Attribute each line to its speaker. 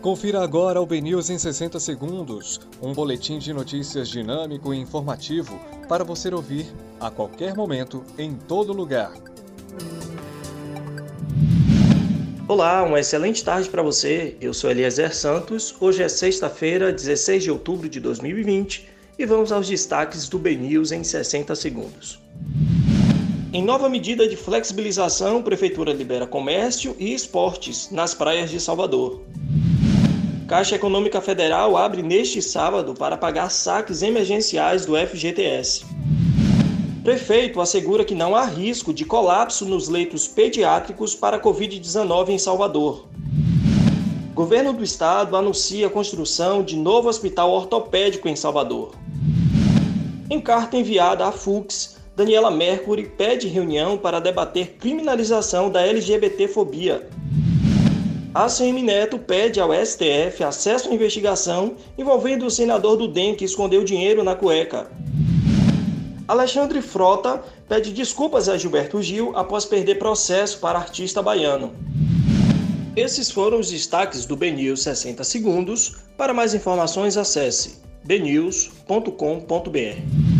Speaker 1: Confira agora o BNews em 60 segundos, um boletim de notícias dinâmico e informativo para você ouvir a qualquer momento, em todo lugar.
Speaker 2: Olá, uma excelente tarde para você. Eu sou Eliezer Santos. Hoje é sexta-feira, 16 de outubro de 2020 e vamos aos destaques do BNews em 60 segundos. Em nova medida de flexibilização, Prefeitura libera comércio e esportes nas praias de Salvador. Caixa Econômica Federal abre neste sábado para pagar saques emergenciais do FGTS. Prefeito assegura que não há risco de colapso nos leitos pediátricos para Covid-19 em Salvador. Governo do Estado anuncia a construção de novo hospital ortopédico em Salvador. Em carta enviada à FUX, Daniela Mercury pede reunião para debater criminalização da LGBTfobia. A CM Neto pede ao STF acesso à investigação envolvendo o senador do DEM que escondeu dinheiro na cueca. Alexandre Frota pede desculpas a Gilberto Gil após perder processo para artista baiano. Esses foram os destaques do BNews 60 Segundos. Para mais informações, acesse bnews.com.br.